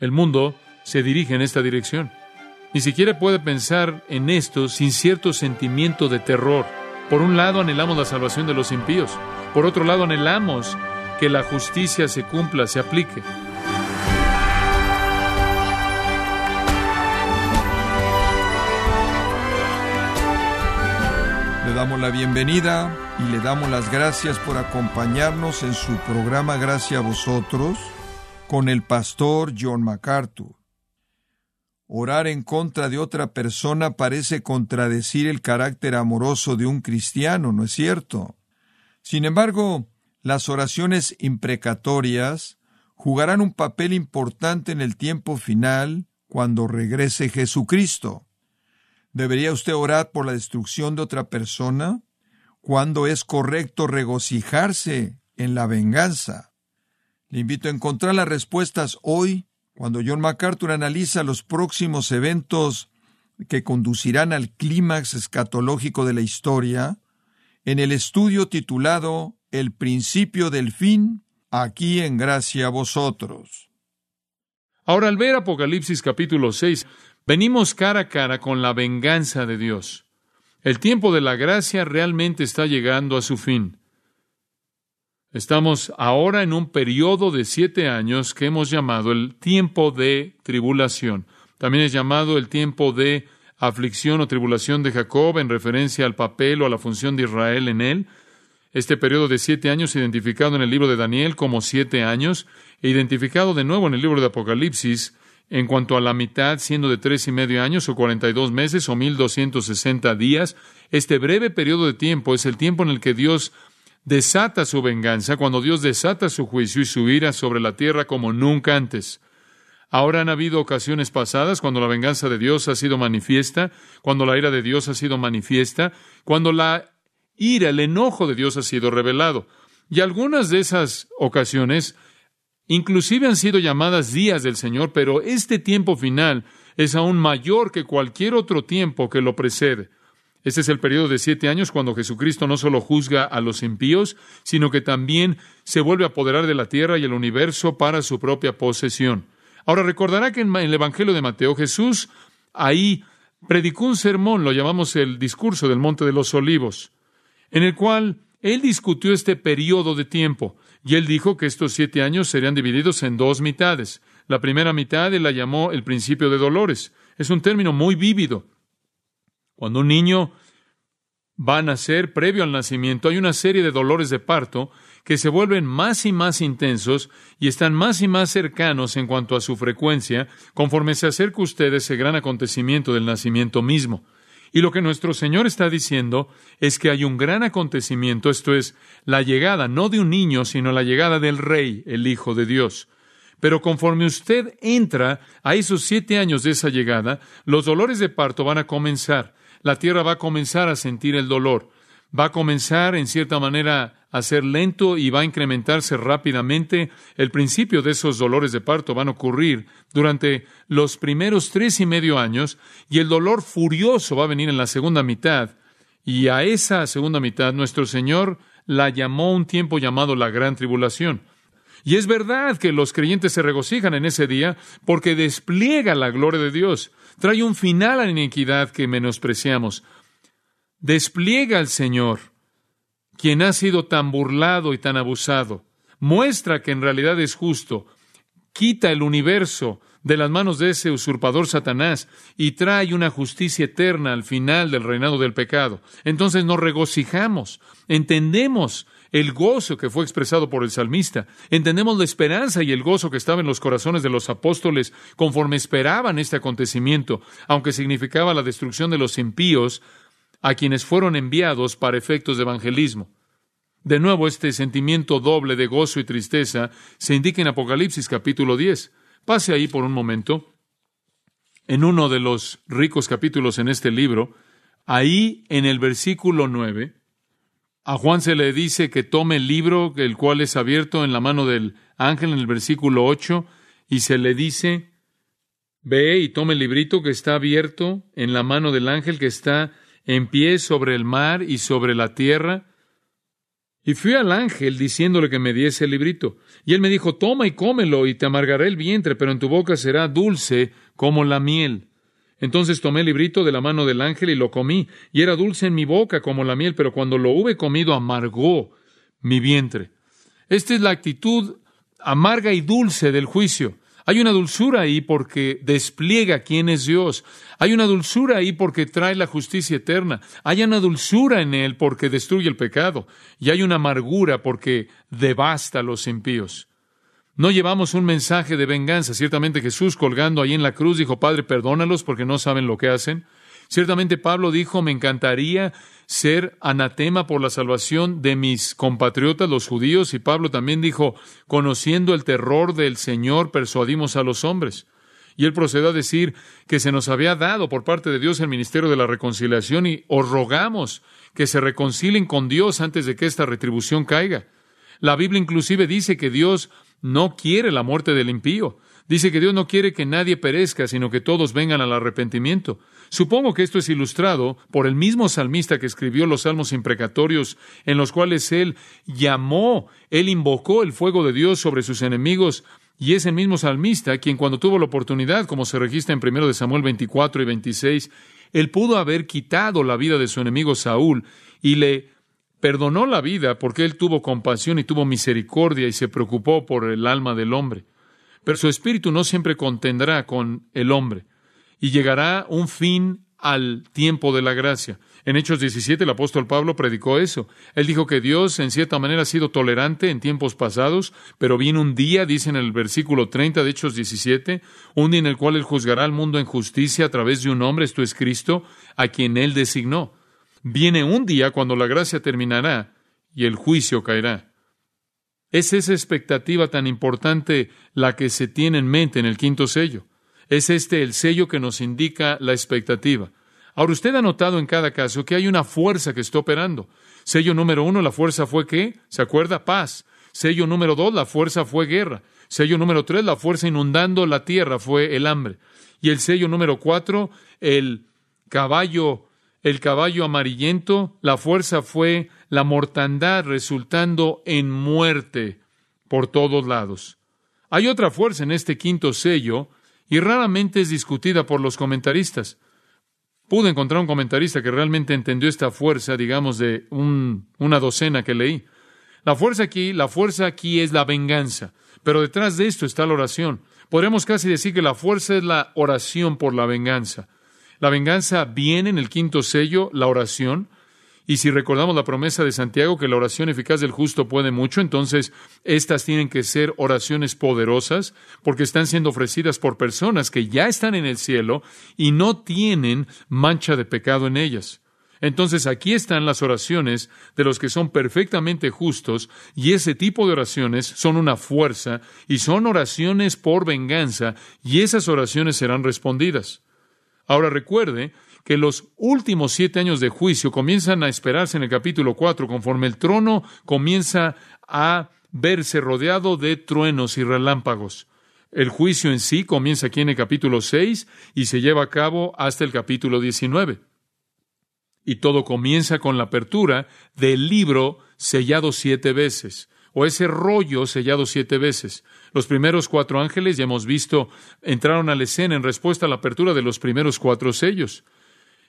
El mundo se dirige en esta dirección. Ni siquiera puede pensar en esto sin cierto sentimiento de terror. Por un lado anhelamos la salvación de los impíos, por otro lado anhelamos que la justicia se cumpla, se aplique. Le damos la bienvenida y le damos las gracias por acompañarnos en su programa Gracias a vosotros con el pastor John MacArthur. Orar en contra de otra persona parece contradecir el carácter amoroso de un cristiano, ¿no es cierto? Sin embargo, las oraciones imprecatorias jugarán un papel importante en el tiempo final cuando regrese Jesucristo. ¿Debería usted orar por la destrucción de otra persona? ¿Cuándo es correcto regocijarse en la venganza? Le invito a encontrar las respuestas hoy cuando John MacArthur analiza los próximos eventos que conducirán al clímax escatológico de la historia, en el estudio titulado El principio del fin, aquí en gracia a vosotros. Ahora al ver Apocalipsis capítulo 6, venimos cara a cara con la venganza de Dios. El tiempo de la gracia realmente está llegando a su fin. Estamos ahora en un periodo de siete años que hemos llamado el tiempo de tribulación. También es llamado el tiempo de aflicción o tribulación de Jacob en referencia al papel o a la función de Israel en él. Este periodo de siete años identificado en el libro de Daniel como siete años e identificado de nuevo en el libro de Apocalipsis en cuanto a la mitad siendo de tres y medio años o cuarenta y dos meses o mil doscientos sesenta días. Este breve periodo de tiempo es el tiempo en el que Dios desata su venganza, cuando Dios desata su juicio y su ira sobre la tierra como nunca antes. Ahora han habido ocasiones pasadas cuando la venganza de Dios ha sido manifiesta, cuando la ira de Dios ha sido manifiesta, cuando la ira, el enojo de Dios ha sido revelado. Y algunas de esas ocasiones inclusive han sido llamadas días del Señor, pero este tiempo final es aún mayor que cualquier otro tiempo que lo precede. Este es el periodo de siete años cuando Jesucristo no solo juzga a los impíos, sino que también se vuelve a apoderar de la tierra y el universo para su propia posesión. Ahora recordará que en el Evangelio de Mateo Jesús ahí predicó un sermón, lo llamamos el discurso del Monte de los Olivos, en el cual él discutió este periodo de tiempo y él dijo que estos siete años serían divididos en dos mitades. La primera mitad él la llamó el principio de dolores. Es un término muy vívido. Cuando un niño va a nacer, previo al nacimiento, hay una serie de dolores de parto que se vuelven más y más intensos y están más y más cercanos en cuanto a su frecuencia conforme se acerca usted ese gran acontecimiento del nacimiento mismo. Y lo que nuestro Señor está diciendo es que hay un gran acontecimiento, esto es, la llegada no de un niño, sino la llegada del Rey, el Hijo de Dios. Pero conforme usted entra a esos siete años de esa llegada, los dolores de parto van a comenzar la tierra va a comenzar a sentir el dolor. Va a comenzar, en cierta manera, a ser lento y va a incrementarse rápidamente. El principio de esos dolores de parto van a ocurrir durante los primeros tres y medio años y el dolor furioso va a venir en la segunda mitad. Y a esa segunda mitad nuestro Señor la llamó un tiempo llamado la gran tribulación. Y es verdad que los creyentes se regocijan en ese día porque despliega la gloria de Dios. Trae un final a la iniquidad que menospreciamos. Despliega al Señor, quien ha sido tan burlado y tan abusado. Muestra que en realidad es justo. Quita el universo de las manos de ese usurpador Satanás y trae una justicia eterna al final del reinado del pecado. Entonces nos regocijamos, entendemos el gozo que fue expresado por el salmista. Entendemos la esperanza y el gozo que estaba en los corazones de los apóstoles conforme esperaban este acontecimiento, aunque significaba la destrucción de los impíos a quienes fueron enviados para efectos de evangelismo. De nuevo, este sentimiento doble de gozo y tristeza se indica en Apocalipsis capítulo 10. Pase ahí por un momento. En uno de los ricos capítulos en este libro, ahí en el versículo 9, a Juan se le dice que tome el libro, el cual es abierto en la mano del ángel en el versículo 8, y se le dice, ve y tome el librito que está abierto en la mano del ángel que está en pie sobre el mar y sobre la tierra. Y fui al ángel diciéndole que me diese el librito. Y él me dijo, toma y cómelo, y te amargará el vientre, pero en tu boca será dulce como la miel. Entonces tomé el librito de la mano del ángel y lo comí, y era dulce en mi boca como la miel, pero cuando lo hube comido amargó mi vientre. Esta es la actitud amarga y dulce del juicio. Hay una dulzura ahí porque despliega quién es Dios. Hay una dulzura ahí porque trae la justicia eterna. Hay una dulzura en él porque destruye el pecado. Y hay una amargura porque devasta los impíos. No llevamos un mensaje de venganza. Ciertamente Jesús colgando ahí en la cruz dijo, Padre, perdónalos porque no saben lo que hacen. Ciertamente Pablo dijo, me encantaría ser anatema por la salvación de mis compatriotas, los judíos, y Pablo también dijo, conociendo el terror del Señor, persuadimos a los hombres. Y él procedió a decir que se nos había dado por parte de Dios el ministerio de la reconciliación y os rogamos que se reconcilien con Dios antes de que esta retribución caiga. La Biblia inclusive dice que Dios no quiere la muerte del impío. Dice que Dios no quiere que nadie perezca, sino que todos vengan al arrepentimiento. Supongo que esto es ilustrado por el mismo salmista que escribió los salmos imprecatorios, en los cuales él llamó, él invocó el fuego de Dios sobre sus enemigos, y es el mismo salmista quien cuando tuvo la oportunidad, como se registra en 1 de Samuel 24 y 26, él pudo haber quitado la vida de su enemigo Saúl y le perdonó la vida porque él tuvo compasión y tuvo misericordia y se preocupó por el alma del hombre. Pero su espíritu no siempre contendrá con el hombre y llegará un fin al tiempo de la gracia. En Hechos 17 el apóstol Pablo predicó eso. Él dijo que Dios en cierta manera ha sido tolerante en tiempos pasados, pero viene un día, dice en el versículo 30 de Hechos 17, un día en el cual Él juzgará al mundo en justicia a través de un hombre, esto es Cristo, a quien Él designó. Viene un día cuando la gracia terminará y el juicio caerá. Es esa expectativa tan importante la que se tiene en mente en el quinto sello. Es este el sello que nos indica la expectativa. Ahora, usted ha notado en cada caso que hay una fuerza que está operando. Sello número uno, la fuerza fue qué? ¿Se acuerda? Paz. Sello número dos, la fuerza fue guerra. Sello número tres, la fuerza inundando la tierra fue el hambre. Y el sello número cuatro, el caballo, el caballo amarillento, la fuerza fue la mortandad resultando en muerte por todos lados. Hay otra fuerza en este quinto sello y raramente es discutida por los comentaristas. Pude encontrar un comentarista que realmente entendió esta fuerza, digamos, de una docena que leí. La fuerza aquí, la fuerza aquí es la venganza, pero detrás de esto está la oración. Podemos casi decir que la fuerza es la oración por la venganza. La venganza viene en el quinto sello, la oración, y si recordamos la promesa de Santiago que la oración eficaz del justo puede mucho, entonces estas tienen que ser oraciones poderosas porque están siendo ofrecidas por personas que ya están en el cielo y no tienen mancha de pecado en ellas. Entonces aquí están las oraciones de los que son perfectamente justos y ese tipo de oraciones son una fuerza y son oraciones por venganza y esas oraciones serán respondidas. Ahora recuerde que los últimos siete años de juicio comienzan a esperarse en el capítulo cuatro, conforme el trono comienza a verse rodeado de truenos y relámpagos. El juicio en sí comienza aquí en el capítulo seis y se lleva a cabo hasta el capítulo diecinueve. Y todo comienza con la apertura del libro sellado siete veces, o ese rollo sellado siete veces. Los primeros cuatro ángeles, ya hemos visto, entraron a la escena en respuesta a la apertura de los primeros cuatro sellos.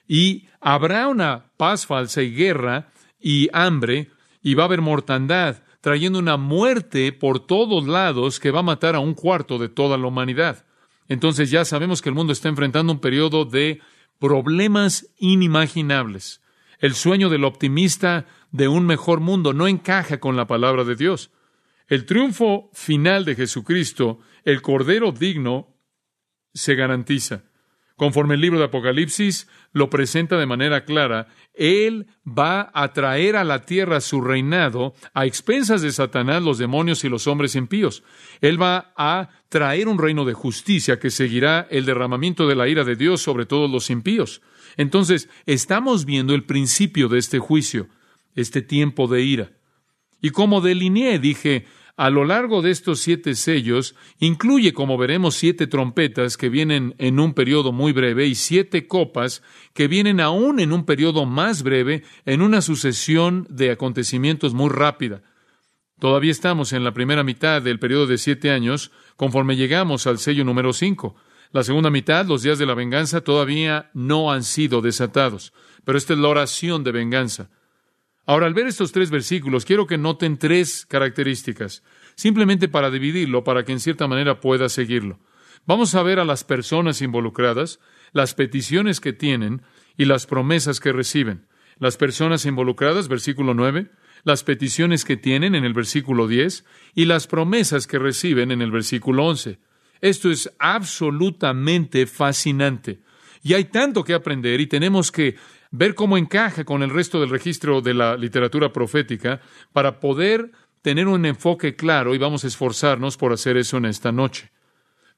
Y habrá una paz falsa y guerra y hambre, y va a haber mortandad, trayendo una muerte por todos lados que va a matar a un cuarto de toda la humanidad. Entonces ya sabemos que el mundo está enfrentando un periodo de problemas inimaginables. El sueño del optimista de un mejor mundo no encaja con la palabra de Dios. El triunfo final de Jesucristo, el Cordero digno, se garantiza. Conforme el libro de Apocalipsis lo presenta de manera clara, Él va a traer a la tierra su reinado a expensas de Satanás, los demonios y los hombres impíos. Él va a traer un reino de justicia que seguirá el derramamiento de la ira de Dios sobre todos los impíos. Entonces, estamos viendo el principio de este juicio, este tiempo de ira. Y como delineé, dije, a lo largo de estos siete sellos, incluye, como veremos, siete trompetas que vienen en un periodo muy breve y siete copas que vienen aún en un periodo más breve, en una sucesión de acontecimientos muy rápida. Todavía estamos en la primera mitad del periodo de siete años, conforme llegamos al sello número cinco. La segunda mitad, los días de la venganza, todavía no han sido desatados, pero esta es la oración de venganza. Ahora, al ver estos tres versículos, quiero que noten tres características, simplemente para dividirlo, para que en cierta manera pueda seguirlo. Vamos a ver a las personas involucradas, las peticiones que tienen y las promesas que reciben. Las personas involucradas, versículo 9, las peticiones que tienen en el versículo 10 y las promesas que reciben en el versículo 11. Esto es absolutamente fascinante. Y hay tanto que aprender y tenemos que ver cómo encaja con el resto del registro de la literatura profética para poder tener un enfoque claro y vamos a esforzarnos por hacer eso en esta noche.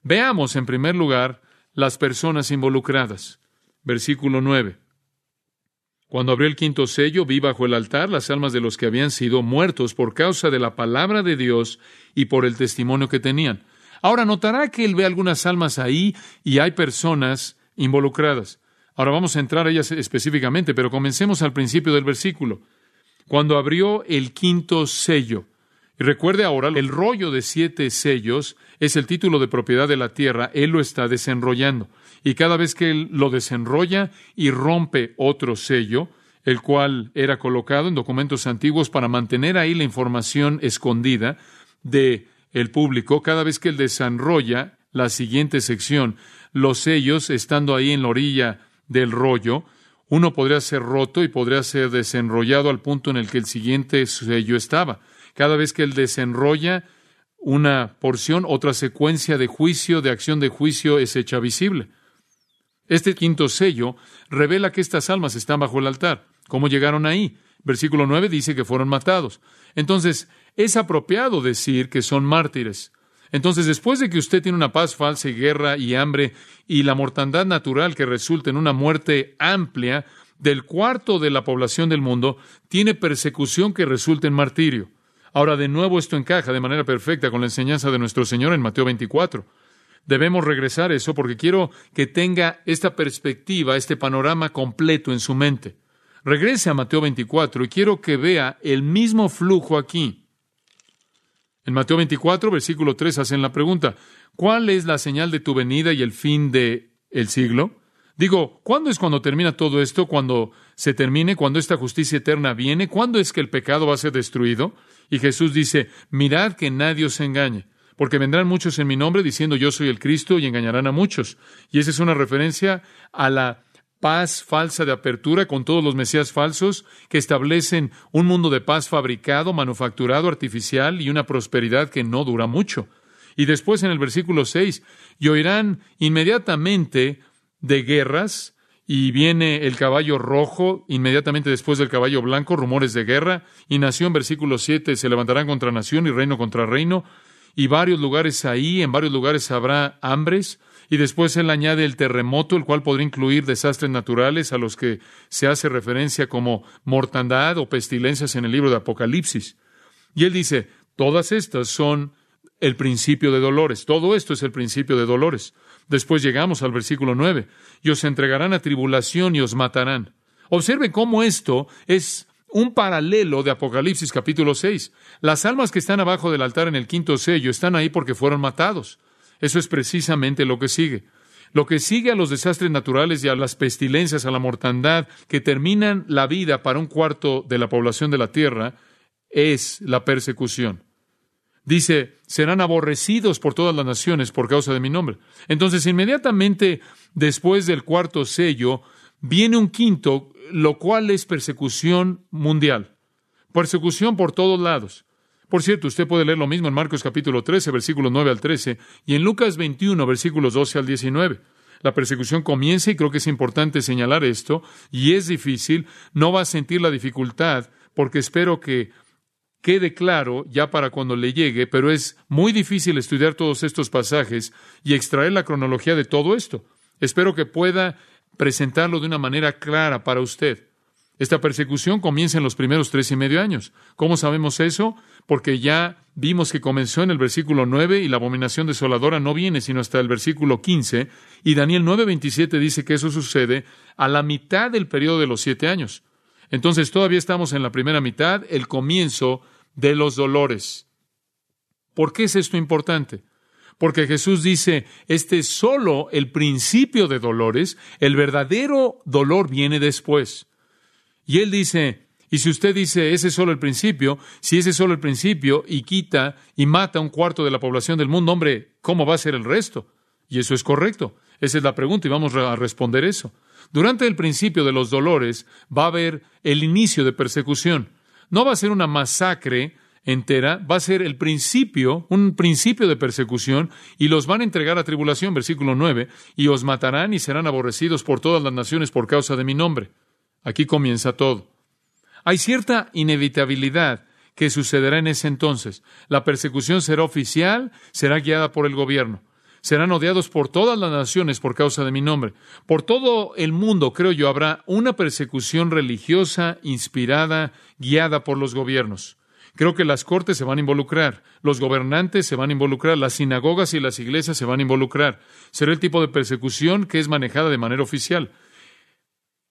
Veamos en primer lugar las personas involucradas. Versículo 9. Cuando abrió el quinto sello, vi bajo el altar las almas de los que habían sido muertos por causa de la palabra de Dios y por el testimonio que tenían. Ahora notará que él ve algunas almas ahí y hay personas involucradas. Ahora vamos a entrar a ellas específicamente, pero comencemos al principio del versículo. Cuando abrió el quinto sello. Y recuerde ahora, el rollo de siete sellos es el título de propiedad de la tierra, él lo está desenrollando. Y cada vez que él lo desenrolla y rompe otro sello, el cual era colocado en documentos antiguos para mantener ahí la información escondida de el público, cada vez que él desenrolla la siguiente sección, los sellos estando ahí en la orilla del rollo, uno podría ser roto y podría ser desenrollado al punto en el que el siguiente sello estaba. Cada vez que él desenrolla una porción, otra secuencia de juicio, de acción de juicio es hecha visible. Este quinto sello revela que estas almas están bajo el altar. ¿Cómo llegaron ahí? Versículo 9 dice que fueron matados. Entonces, es apropiado decir que son mártires. Entonces, después de que usted tiene una paz falsa y guerra y hambre y la mortandad natural que resulta en una muerte amplia del cuarto de la población del mundo, tiene persecución que resulta en martirio. Ahora, de nuevo, esto encaja de manera perfecta con la enseñanza de nuestro Señor en Mateo 24. Debemos regresar a eso porque quiero que tenga esta perspectiva, este panorama completo en su mente. Regrese a Mateo 24 y quiero que vea el mismo flujo aquí. En Mateo 24, versículo 3, hacen la pregunta, ¿cuál es la señal de tu venida y el fin del el siglo? Digo, ¿cuándo es cuando termina todo esto? ¿Cuando se termine? ¿Cuándo esta justicia eterna viene? ¿Cuándo es que el pecado va a ser destruido? Y Jesús dice, mirad que nadie os engañe, porque vendrán muchos en mi nombre diciendo yo soy el Cristo y engañarán a muchos. Y esa es una referencia a la paz falsa de apertura con todos los mesías falsos que establecen un mundo de paz fabricado, manufacturado, artificial y una prosperidad que no dura mucho. Y después en el versículo 6, y oirán inmediatamente de guerras, y viene el caballo rojo, inmediatamente después del caballo blanco, rumores de guerra, y nación, versículo 7, se levantarán contra nación y reino contra reino, y varios lugares ahí, en varios lugares habrá hambres, y después él añade el terremoto, el cual podría incluir desastres naturales a los que se hace referencia como mortandad o pestilencias en el libro de Apocalipsis. Y él dice, todas estas son el principio de dolores. Todo esto es el principio de dolores. Después llegamos al versículo 9. Y os entregarán a tribulación y os matarán. Observe cómo esto es un paralelo de Apocalipsis capítulo 6. Las almas que están abajo del altar en el quinto sello están ahí porque fueron matados. Eso es precisamente lo que sigue. Lo que sigue a los desastres naturales y a las pestilencias, a la mortandad, que terminan la vida para un cuarto de la población de la tierra, es la persecución. Dice, serán aborrecidos por todas las naciones por causa de mi nombre. Entonces, inmediatamente después del cuarto sello, viene un quinto, lo cual es persecución mundial. Persecución por todos lados. Por cierto, usted puede leer lo mismo en Marcos capítulo 13, versículos 9 al 13, y en Lucas 21, versículos 12 al 19. La persecución comienza y creo que es importante señalar esto, y es difícil, no va a sentir la dificultad, porque espero que quede claro ya para cuando le llegue, pero es muy difícil estudiar todos estos pasajes y extraer la cronología de todo esto. Espero que pueda presentarlo de una manera clara para usted. Esta persecución comienza en los primeros tres y medio años. ¿Cómo sabemos eso? Porque ya vimos que comenzó en el versículo 9 y la abominación desoladora no viene sino hasta el versículo 15. Y Daniel 9:27 dice que eso sucede a la mitad del periodo de los siete años. Entonces todavía estamos en la primera mitad, el comienzo de los dolores. ¿Por qué es esto importante? Porque Jesús dice, este es solo el principio de dolores, el verdadero dolor viene después. Y él dice, y si usted dice, ese es solo el principio, si ese es solo el principio y quita y mata un cuarto de la población del mundo, hombre, ¿cómo va a ser el resto? Y eso es correcto. Esa es la pregunta y vamos a responder eso. Durante el principio de los dolores va a haber el inicio de persecución. No va a ser una masacre entera, va a ser el principio, un principio de persecución, y los van a entregar a tribulación, versículo 9, y os matarán y serán aborrecidos por todas las naciones por causa de mi nombre. Aquí comienza todo. Hay cierta inevitabilidad que sucederá en ese entonces. La persecución será oficial, será guiada por el gobierno. Serán odiados por todas las naciones por causa de mi nombre. Por todo el mundo, creo yo, habrá una persecución religiosa inspirada, guiada por los gobiernos. Creo que las cortes se van a involucrar, los gobernantes se van a involucrar, las sinagogas y las iglesias se van a involucrar. Será el tipo de persecución que es manejada de manera oficial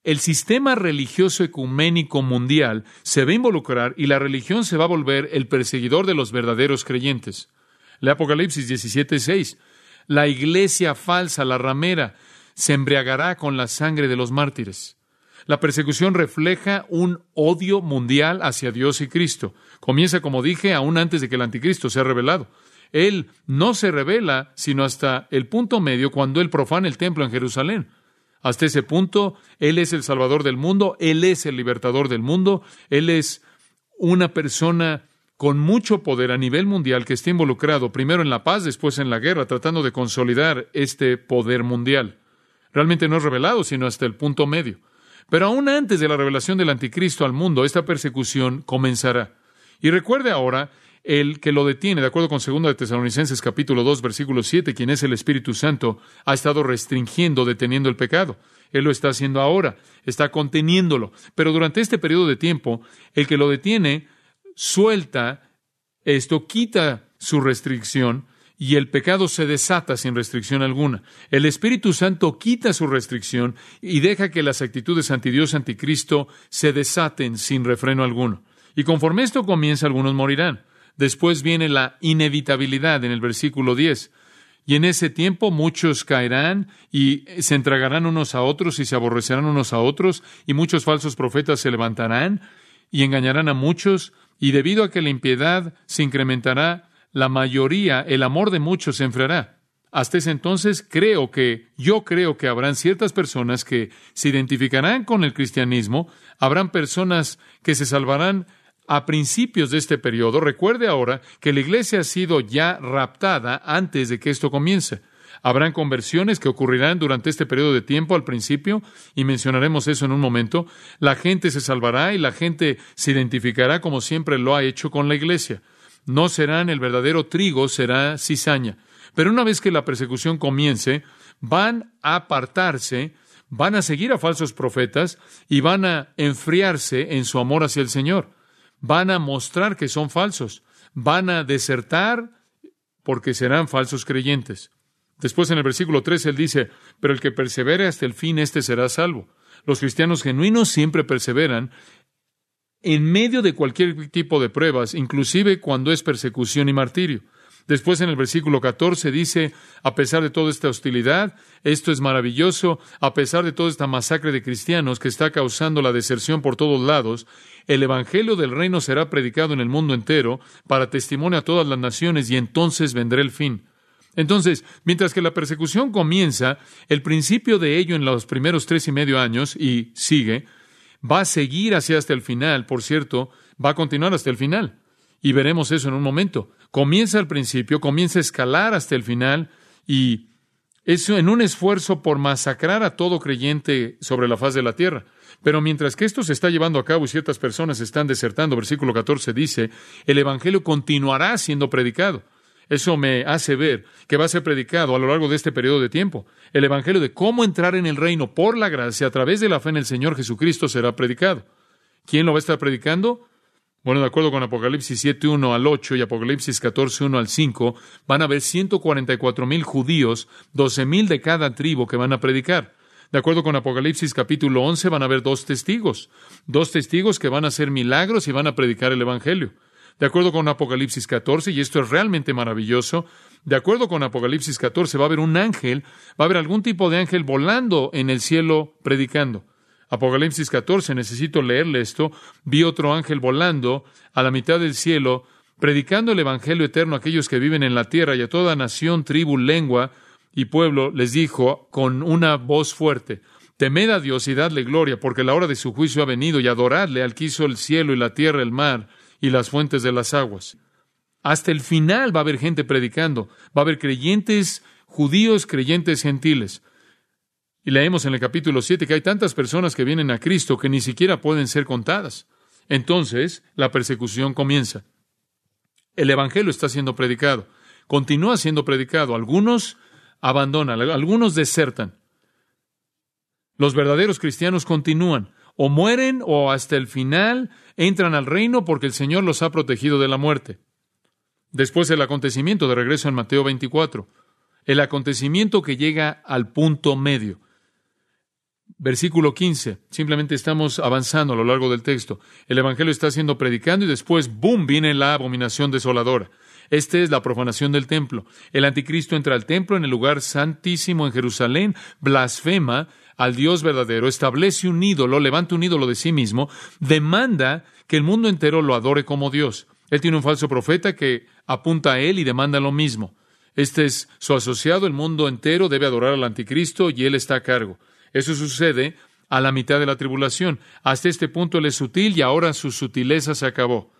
el sistema religioso ecuménico mundial se va a involucrar y la religión se va a volver el perseguidor de los verdaderos creyentes. Le Apocalipsis 17:6. La iglesia falsa, la ramera, se embriagará con la sangre de los mártires. La persecución refleja un odio mundial hacia Dios y Cristo. Comienza, como dije, aún antes de que el anticristo sea revelado. Él no se revela sino hasta el punto medio cuando él profana el templo en Jerusalén. Hasta ese punto, Él es el Salvador del mundo, Él es el libertador del mundo, Él es una persona con mucho poder a nivel mundial que está involucrado primero en la paz, después en la guerra, tratando de consolidar este poder mundial. Realmente no es revelado, sino hasta el punto medio. Pero aún antes de la revelación del anticristo al mundo, esta persecución comenzará. Y recuerde ahora el que lo detiene, de acuerdo con 2 de Tesalonicenses capítulo 2 versículo 7, quien es el Espíritu Santo, ha estado restringiendo, deteniendo el pecado. Él lo está haciendo ahora, está conteniéndolo. Pero durante este periodo de tiempo, el que lo detiene suelta esto, quita su restricción y el pecado se desata sin restricción alguna. El Espíritu Santo quita su restricción y deja que las actitudes antidios anticristo se desaten sin refreno alguno. Y conforme esto comienza, algunos morirán. Después viene la inevitabilidad en el versículo 10. Y en ese tiempo muchos caerán y se entregarán unos a otros y se aborrecerán unos a otros, y muchos falsos profetas se levantarán y engañarán a muchos, y debido a que la impiedad se incrementará, la mayoría, el amor de muchos se enfriará. Hasta ese entonces creo que, yo creo que habrán ciertas personas que se identificarán con el cristianismo, habrán personas que se salvarán a principios de este periodo, recuerde ahora que la iglesia ha sido ya raptada antes de que esto comience. Habrán conversiones que ocurrirán durante este periodo de tiempo al principio, y mencionaremos eso en un momento. La gente se salvará y la gente se identificará como siempre lo ha hecho con la iglesia. No serán el verdadero trigo, será cizaña. Pero una vez que la persecución comience, van a apartarse, van a seguir a falsos profetas y van a enfriarse en su amor hacia el Señor van a mostrar que son falsos, van a desertar porque serán falsos creyentes. Después en el versículo 3 él dice, pero el que persevere hasta el fin, éste será salvo. Los cristianos genuinos siempre perseveran en medio de cualquier tipo de pruebas, inclusive cuando es persecución y martirio. Después en el versículo 14 dice, a pesar de toda esta hostilidad, esto es maravilloso, a pesar de toda esta masacre de cristianos que está causando la deserción por todos lados, el Evangelio del reino será predicado en el mundo entero para testimonio a todas las naciones y entonces vendrá el fin. Entonces, mientras que la persecución comienza, el principio de ello en los primeros tres y medio años y sigue, va a seguir hacia hasta el final, por cierto, va a continuar hasta el final. Y veremos eso en un momento. Comienza al principio, comienza a escalar hasta el final y eso en un esfuerzo por masacrar a todo creyente sobre la faz de la tierra. Pero mientras que esto se está llevando a cabo y ciertas personas están desertando, versículo 14 dice, el Evangelio continuará siendo predicado. Eso me hace ver que va a ser predicado a lo largo de este periodo de tiempo. El Evangelio de cómo entrar en el reino por la gracia a través de la fe en el Señor Jesucristo será predicado. ¿Quién lo va a estar predicando? Bueno, de acuerdo con Apocalipsis 7, 1 al 8 y Apocalipsis 14, 1 al 5, van a haber 144 mil judíos, 12 mil de cada tribu que van a predicar. De acuerdo con Apocalipsis capítulo 11, van a haber dos testigos, dos testigos que van a hacer milagros y van a predicar el Evangelio. De acuerdo con Apocalipsis 14, y esto es realmente maravilloso, de acuerdo con Apocalipsis 14 va a haber un ángel, va a haber algún tipo de ángel volando en el cielo predicando. Apocalipsis 14, necesito leerle esto, vi otro ángel volando a la mitad del cielo, predicando el Evangelio eterno a aquellos que viven en la tierra y a toda nación, tribu, lengua y pueblo, les dijo con una voz fuerte, Temed a Dios y dadle gloria, porque la hora de su juicio ha venido, y adoradle al que hizo el cielo y la tierra, el mar y las fuentes de las aguas. Hasta el final va a haber gente predicando, va a haber creyentes judíos, creyentes gentiles. Y leemos en el capítulo 7 que hay tantas personas que vienen a Cristo que ni siquiera pueden ser contadas. Entonces, la persecución comienza. El Evangelio está siendo predicado, continúa siendo predicado. Algunos abandonan, algunos desertan. Los verdaderos cristianos continúan o mueren o hasta el final entran al reino porque el Señor los ha protegido de la muerte. Después el acontecimiento de regreso en Mateo 24, el acontecimiento que llega al punto medio. Versículo 15, simplemente estamos avanzando a lo largo del texto. El Evangelio está siendo predicando y después, ¡boom!, viene la abominación desoladora. Esta es la profanación del templo. El anticristo entra al templo en el lugar santísimo en Jerusalén, blasfema al Dios verdadero, establece un ídolo, levanta un ídolo de sí mismo, demanda que el mundo entero lo adore como Dios. Él tiene un falso profeta que apunta a él y demanda lo mismo. Este es su asociado, el mundo entero debe adorar al anticristo y él está a cargo. Eso sucede a la mitad de la tribulación. Hasta este punto él es sutil y ahora su sutileza se acabó.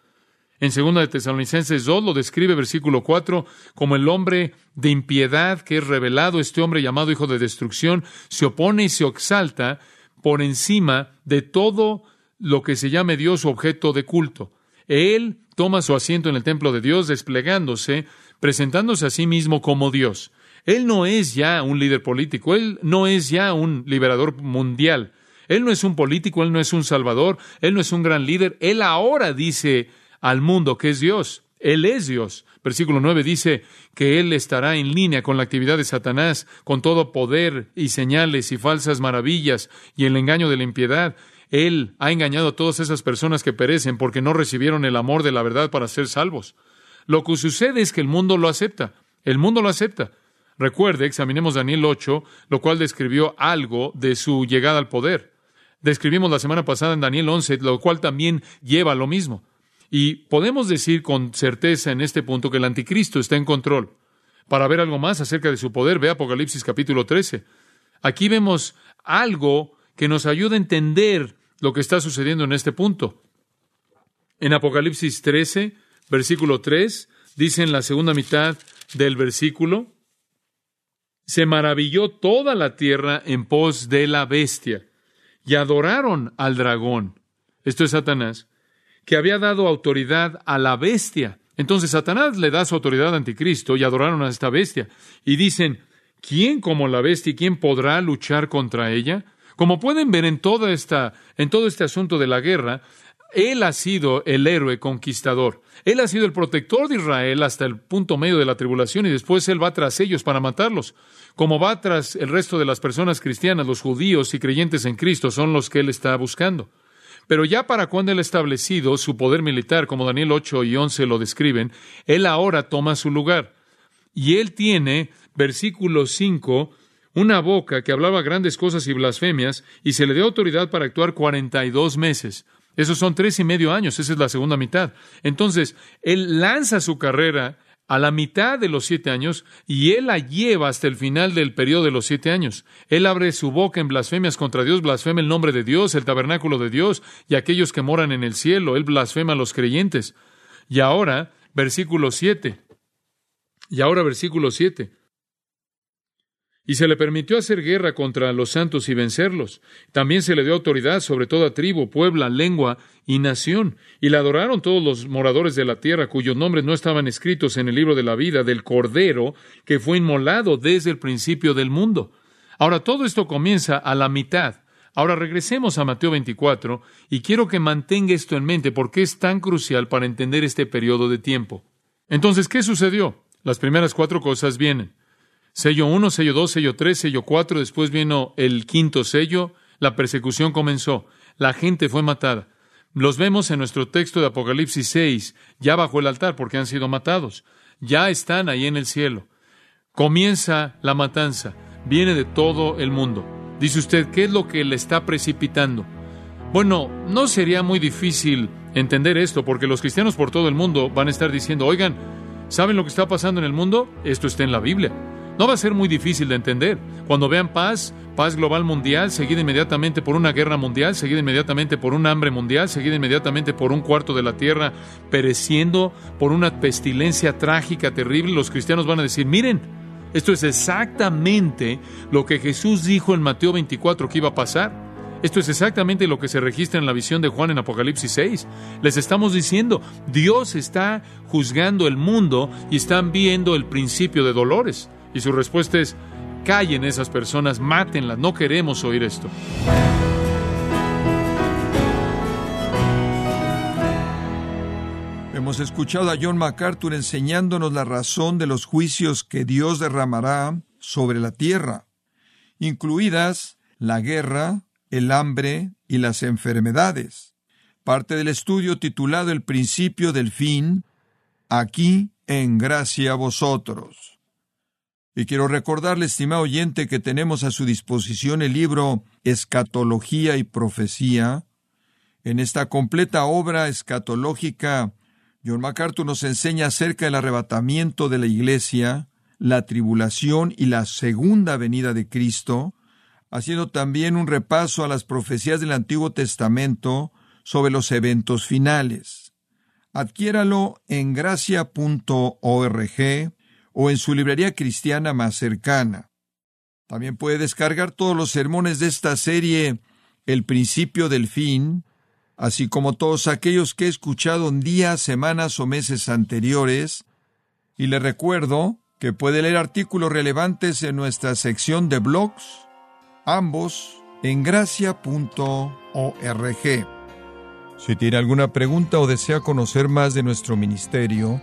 En 2 de Tesalonicenses 2 lo describe versículo 4 como el hombre de impiedad que es revelado, este hombre llamado hijo de destrucción, se opone y se exalta por encima de todo lo que se llame Dios objeto de culto. Él toma su asiento en el templo de Dios desplegándose, presentándose a sí mismo como Dios. Él no es ya un líder político, él no es ya un liberador mundial, él no es un político, él no es un salvador, él no es un gran líder, él ahora dice al mundo que es Dios. Él es Dios. Versículo 9 dice que Él estará en línea con la actividad de Satanás, con todo poder y señales y falsas maravillas y el engaño de la impiedad. Él ha engañado a todas esas personas que perecen porque no recibieron el amor de la verdad para ser salvos. Lo que sucede es que el mundo lo acepta. El mundo lo acepta. Recuerde, examinemos Daniel 8, lo cual describió algo de su llegada al poder. Describimos la semana pasada en Daniel 11, lo cual también lleva lo mismo. Y podemos decir con certeza en este punto que el anticristo está en control. Para ver algo más acerca de su poder, ve Apocalipsis capítulo 13. Aquí vemos algo que nos ayuda a entender lo que está sucediendo en este punto. En Apocalipsis 13, versículo 3, dice en la segunda mitad del versículo, se maravilló toda la tierra en pos de la bestia y adoraron al dragón. Esto es Satanás que había dado autoridad a la bestia. Entonces Satanás le da su autoridad al anticristo y adoraron a esta bestia. Y dicen, ¿quién como la bestia y quién podrá luchar contra ella? Como pueden ver en toda esta, en todo este asunto de la guerra, él ha sido el héroe conquistador. Él ha sido el protector de Israel hasta el punto medio de la tribulación y después él va tras ellos para matarlos. Como va tras el resto de las personas cristianas, los judíos y creyentes en Cristo son los que él está buscando. Pero ya para cuando él ha establecido su poder militar, como Daniel 8 y 11 lo describen, él ahora toma su lugar. Y él tiene, versículo 5, una boca que hablaba grandes cosas y blasfemias, y se le dio autoridad para actuar 42 meses. Esos son tres y medio años, esa es la segunda mitad. Entonces, él lanza su carrera a la mitad de los siete años y él la lleva hasta el final del periodo de los siete años. Él abre su boca en blasfemias contra Dios, blasfema el nombre de Dios, el tabernáculo de Dios y aquellos que moran en el cielo. Él blasfema a los creyentes. Y ahora, versículo siete. Y ahora, versículo siete. Y se le permitió hacer guerra contra los santos y vencerlos. También se le dio autoridad sobre toda tribu, puebla, lengua y nación. Y la adoraron todos los moradores de la tierra, cuyos nombres no estaban escritos en el libro de la vida del Cordero, que fue inmolado desde el principio del mundo. Ahora, todo esto comienza a la mitad. Ahora regresemos a Mateo 24 y quiero que mantenga esto en mente porque es tan crucial para entender este periodo de tiempo. Entonces, ¿qué sucedió? Las primeras cuatro cosas vienen. Sello 1, sello 2, sello 3, sello 4, después vino el quinto sello, la persecución comenzó, la gente fue matada. Los vemos en nuestro texto de Apocalipsis 6, ya bajo el altar porque han sido matados, ya están ahí en el cielo. Comienza la matanza, viene de todo el mundo. Dice usted, ¿qué es lo que le está precipitando? Bueno, no sería muy difícil entender esto porque los cristianos por todo el mundo van a estar diciendo, oigan, ¿saben lo que está pasando en el mundo? Esto está en la Biblia. No va a ser muy difícil de entender. Cuando vean paz, paz global mundial, seguida inmediatamente por una guerra mundial, seguida inmediatamente por un hambre mundial, seguida inmediatamente por un cuarto de la tierra pereciendo, por una pestilencia trágica, terrible, los cristianos van a decir, miren, esto es exactamente lo que Jesús dijo en Mateo 24 que iba a pasar. Esto es exactamente lo que se registra en la visión de Juan en Apocalipsis 6. Les estamos diciendo, Dios está juzgando el mundo y están viendo el principio de dolores. Y su respuesta es, callen esas personas, mátenlas, no queremos oír esto. Hemos escuchado a John MacArthur enseñándonos la razón de los juicios que Dios derramará sobre la tierra, incluidas la guerra, el hambre y las enfermedades. Parte del estudio titulado El principio del fin, aquí en gracia a vosotros. Y quiero recordarle, estimado oyente, que tenemos a su disposición el libro Escatología y Profecía. En esta completa obra escatológica, John MacArthur nos enseña acerca del arrebatamiento de la Iglesia, la tribulación y la segunda venida de Cristo, haciendo también un repaso a las profecías del Antiguo Testamento sobre los eventos finales. Adquiéralo en gracia.org o en su librería cristiana más cercana. También puede descargar todos los sermones de esta serie El principio del fin, así como todos aquellos que he escuchado en días, semanas o meses anteriores, y le recuerdo que puede leer artículos relevantes en nuestra sección de blogs, ambos en gracia.org. Si tiene alguna pregunta o desea conocer más de nuestro ministerio,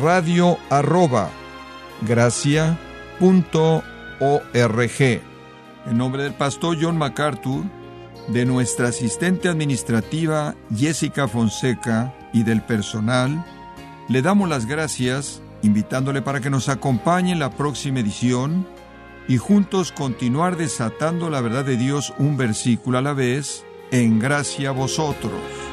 radio arroba gracia punto org. En nombre del pastor John MacArthur, de nuestra asistente administrativa Jessica Fonseca y del personal, le damos las gracias invitándole para que nos acompañe en la próxima edición y juntos continuar desatando la verdad de Dios un versículo a la vez en gracia a vosotros.